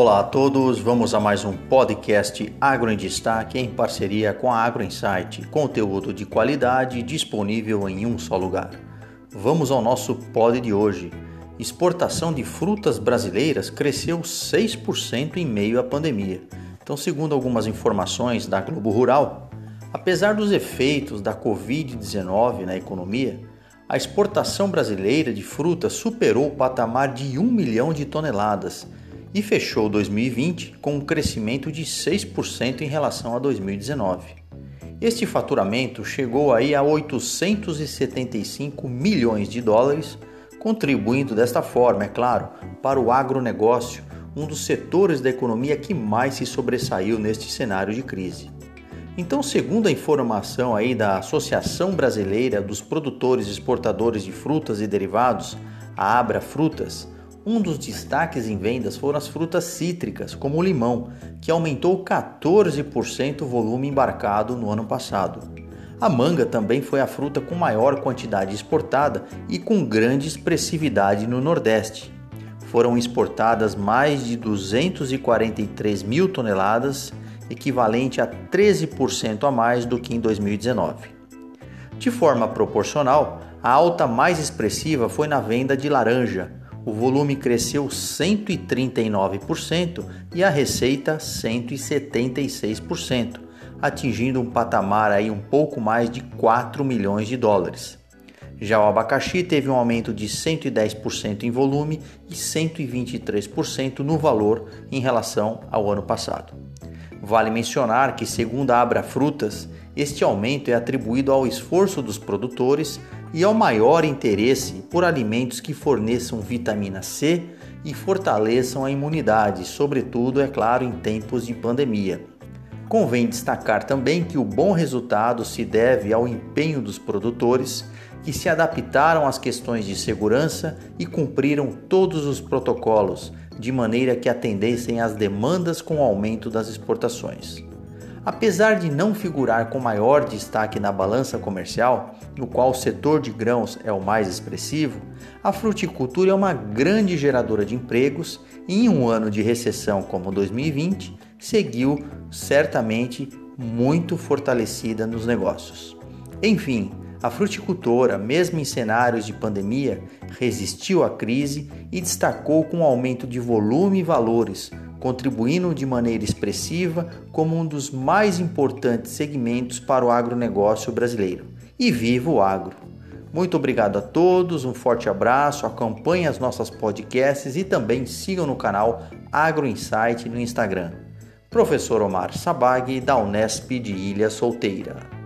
Olá a todos, vamos a mais um podcast Agro em Destaque em parceria com a Agro Insight, conteúdo de qualidade disponível em um só lugar. Vamos ao nosso pod de hoje. Exportação de frutas brasileiras cresceu 6% em meio à pandemia. Então, segundo algumas informações da Globo Rural, apesar dos efeitos da Covid-19 na economia, a exportação brasileira de frutas superou o patamar de 1 milhão de toneladas e fechou 2020 com um crescimento de 6% em relação a 2019. Este faturamento chegou aí a 875 milhões de dólares, contribuindo desta forma, é claro, para o agronegócio, um dos setores da economia que mais se sobressaiu neste cenário de crise. Então, segundo a informação aí da Associação Brasileira dos Produtores e Exportadores de Frutas e Derivados, a Abra Frutas, um dos destaques em vendas foram as frutas cítricas, como o limão, que aumentou 14% o volume embarcado no ano passado. A manga também foi a fruta com maior quantidade exportada e com grande expressividade no Nordeste. Foram exportadas mais de 243 mil toneladas, equivalente a 13% a mais do que em 2019. De forma proporcional, a alta mais expressiva foi na venda de laranja, o volume cresceu 139% e a receita 176%, atingindo um patamar aí um pouco mais de 4 milhões de dólares. Já o abacaxi teve um aumento de 110% em volume e 123% no valor em relação ao ano passado. Vale mencionar que, segundo a Abra Frutas, este aumento é atribuído ao esforço dos produtores e ao maior interesse por alimentos que forneçam vitamina C e fortaleçam a imunidade, sobretudo, é claro, em tempos de pandemia. Convém destacar também que o bom resultado se deve ao empenho dos produtores que se adaptaram às questões de segurança e cumpriram todos os protocolos, de maneira que atendessem às demandas com o aumento das exportações. Apesar de não figurar com maior destaque na balança comercial, no qual o setor de grãos é o mais expressivo, a fruticultura é uma grande geradora de empregos e em um ano de recessão como 2020, seguiu certamente muito fortalecida nos negócios. Enfim, a fruticultora, mesmo em cenários de pandemia, resistiu à crise e destacou com um aumento de volume e valores, contribuindo de maneira expressiva como um dos mais importantes segmentos para o agronegócio brasileiro. E viva o agro! Muito obrigado a todos, um forte abraço, acompanhem as nossas podcasts e também sigam no canal Agro Insight no Instagram. Professor Omar Sabag, da Unesp de Ilha Solteira.